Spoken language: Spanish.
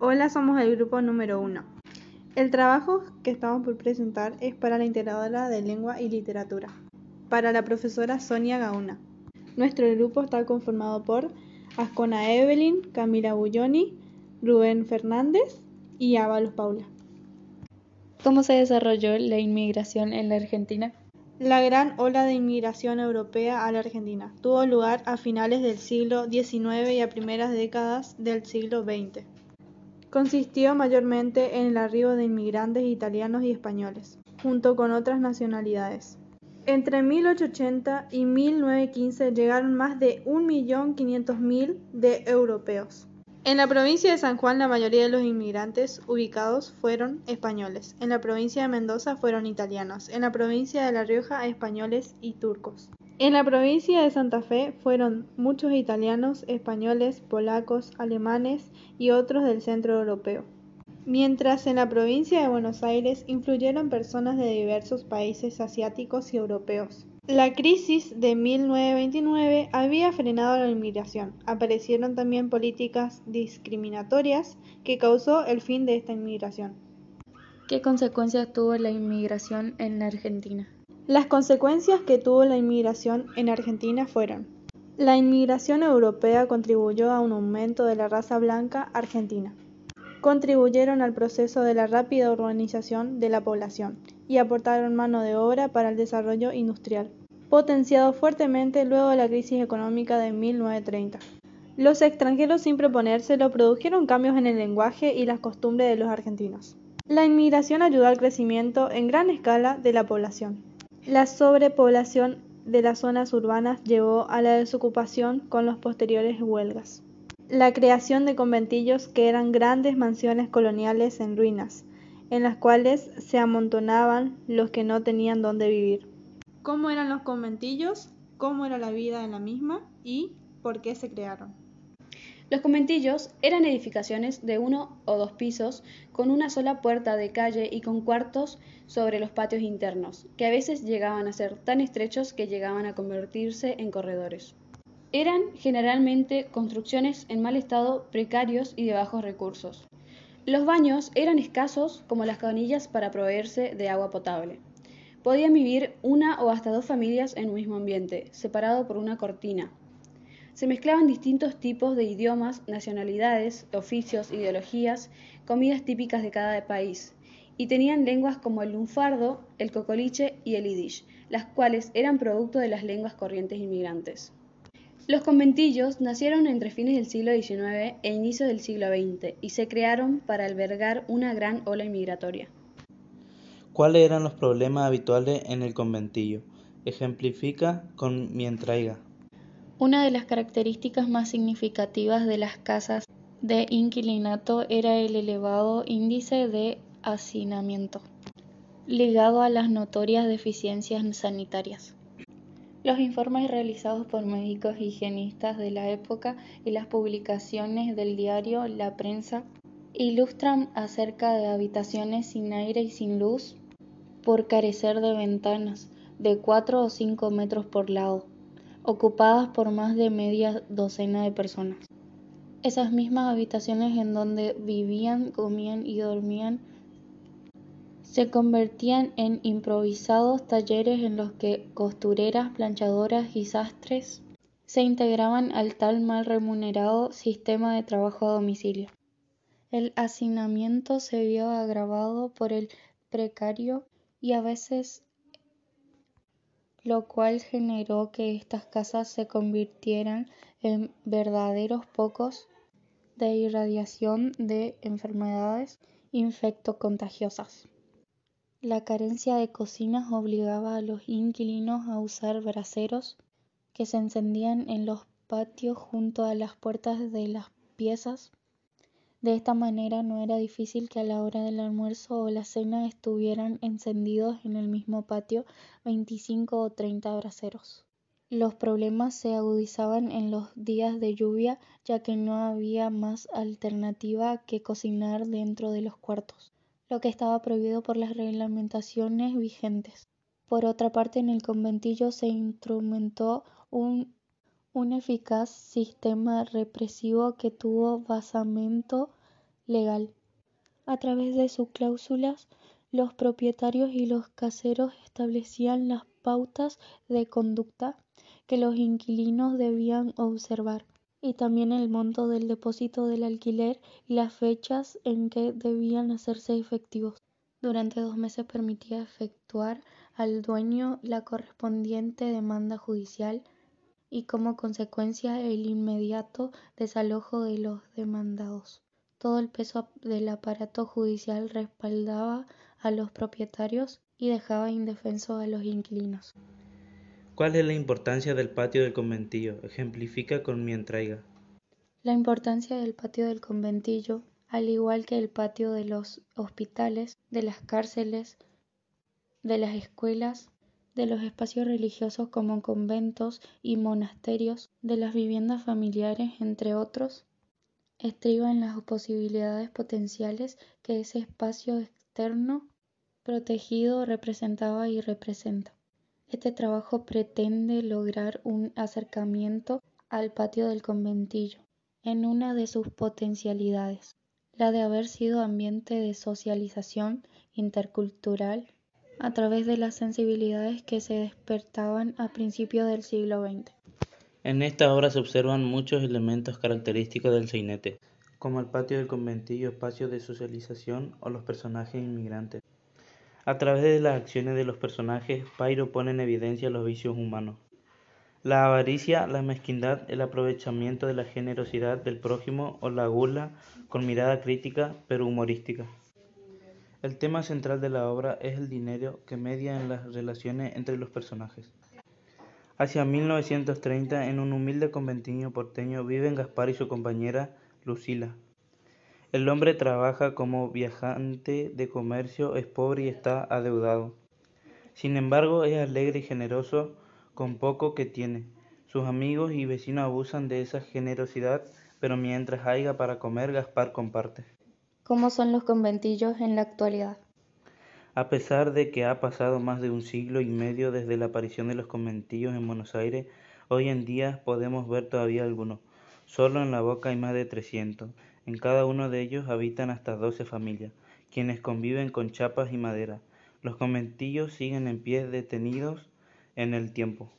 Hola, somos el grupo número uno. El trabajo que estamos por presentar es para la integradora de lengua y literatura, para la profesora Sonia Gauna. Nuestro grupo está conformado por Ascona Evelyn, Camila Bulloni, Rubén Fernández y Ábalos Paula. ¿Cómo se desarrolló la inmigración en la Argentina? La gran ola de inmigración europea a la Argentina tuvo lugar a finales del siglo XIX y a primeras décadas del siglo XX. Consistió mayormente en el arribo de inmigrantes italianos y españoles, junto con otras nacionalidades. Entre 1880 y 1915 llegaron más de 1.500.000 de europeos. En la provincia de San Juan la mayoría de los inmigrantes ubicados fueron españoles, en la provincia de Mendoza fueron italianos, en la provincia de La Rioja españoles y turcos. En la provincia de Santa Fe fueron muchos italianos, españoles, polacos, alemanes y otros del centro europeo. Mientras en la provincia de Buenos Aires influyeron personas de diversos países asiáticos y europeos. La crisis de 1929 había frenado la inmigración. Aparecieron también políticas discriminatorias que causó el fin de esta inmigración. ¿Qué consecuencias tuvo la inmigración en la Argentina? Las consecuencias que tuvo la inmigración en Argentina fueron la inmigración europea contribuyó a un aumento de la raza blanca argentina. Contribuyeron al proceso de la rápida urbanización de la población y aportaron mano de obra para el desarrollo industrial potenciado fuertemente luego de la crisis económica de 1930. Los extranjeros sin proponérselo produjeron cambios en el lenguaje y las costumbres de los argentinos. La inmigración ayudó al crecimiento en gran escala de la población. La sobrepoblación de las zonas urbanas llevó a la desocupación con los posteriores huelgas. La creación de conventillos que eran grandes mansiones coloniales en ruinas, en las cuales se amontonaban los que no tenían dónde vivir cómo eran los conventillos, cómo era la vida en la misma y por qué se crearon. Los conventillos eran edificaciones de uno o dos pisos con una sola puerta de calle y con cuartos sobre los patios internos, que a veces llegaban a ser tan estrechos que llegaban a convertirse en corredores. Eran generalmente construcciones en mal estado, precarios y de bajos recursos. Los baños eran escasos como las canillas para proveerse de agua potable. Podían vivir una o hasta dos familias en un mismo ambiente, separado por una cortina. Se mezclaban distintos tipos de idiomas, nacionalidades, oficios, ideologías, comidas típicas de cada país, y tenían lenguas como el lunfardo, el cocoliche y el yiddish, las cuales eran producto de las lenguas corrientes inmigrantes. Los conventillos nacieron entre fines del siglo XIX e inicios del siglo XX y se crearon para albergar una gran ola inmigratoria. ¿Cuáles eran los problemas habituales en el conventillo? Ejemplifica con mi entraiga. Una de las características más significativas de las casas de inquilinato era el elevado índice de hacinamiento, ligado a las notorias deficiencias sanitarias. Los informes realizados por médicos higienistas de la época y las publicaciones del diario La Prensa ilustran acerca de habitaciones sin aire y sin luz, por carecer de ventanas de cuatro o cinco metros por lado, ocupadas por más de media docena de personas. Esas mismas habitaciones en donde vivían, comían y dormían se convertían en improvisados talleres en los que costureras, planchadoras y sastres se integraban al tal mal remunerado sistema de trabajo a domicilio. El hacinamiento se vio agravado por el precario y a veces lo cual generó que estas casas se convirtieran en verdaderos pocos de irradiación de enfermedades infectocontagiosas. La carencia de cocinas obligaba a los inquilinos a usar braseros que se encendían en los patios junto a las puertas de las piezas de esta manera no era difícil que a la hora del almuerzo o la cena estuvieran encendidos en el mismo patio 25 o 30 braseros. Los problemas se agudizaban en los días de lluvia ya que no había más alternativa que cocinar dentro de los cuartos, lo que estaba prohibido por las reglamentaciones vigentes. Por otra parte, en el conventillo se instrumentó un un eficaz sistema represivo que tuvo basamento legal. A través de sus cláusulas, los propietarios y los caseros establecían las pautas de conducta que los inquilinos debían observar, y también el monto del depósito del alquiler y las fechas en que debían hacerse efectivos. Durante dos meses permitía efectuar al dueño la correspondiente demanda judicial y como consecuencia el inmediato desalojo de los demandados. Todo el peso del aparato judicial respaldaba a los propietarios y dejaba indefensos a los inquilinos. ¿Cuál es la importancia del patio del conventillo? Ejemplifica con mi entrega. La importancia del patio del conventillo, al igual que el patio de los hospitales, de las cárceles, de las escuelas, de los espacios religiosos como conventos y monasterios, de las viviendas familiares, entre otros, estriba en las posibilidades potenciales que ese espacio externo protegido representaba y representa. Este trabajo pretende lograr un acercamiento al patio del conventillo en una de sus potencialidades, la de haber sido ambiente de socialización intercultural a través de las sensibilidades que se despertaban a principios del siglo XX. En esta obra se observan muchos elementos característicos del sainete, como el patio del conventillo, espacio de socialización o los personajes inmigrantes. A través de las acciones de los personajes, Pairo pone en evidencia los vicios humanos. La avaricia, la mezquindad, el aprovechamiento de la generosidad del prójimo o la gula con mirada crítica pero humorística. El tema central de la obra es el dinero que media en las relaciones entre los personajes. Hacia 1930, en un humilde conventillo porteño, viven Gaspar y su compañera Lucila. El hombre trabaja como viajante de comercio, es pobre y está adeudado. Sin embargo, es alegre y generoso con poco que tiene. Sus amigos y vecinos abusan de esa generosidad, pero mientras haya para comer, Gaspar comparte. ¿Cómo son los conventillos en la actualidad? A pesar de que ha pasado más de un siglo y medio desde la aparición de los conventillos en Buenos Aires, hoy en día podemos ver todavía algunos. Solo en La Boca hay más de 300. En cada uno de ellos habitan hasta 12 familias, quienes conviven con chapas y madera. Los conventillos siguen en pie detenidos en el tiempo.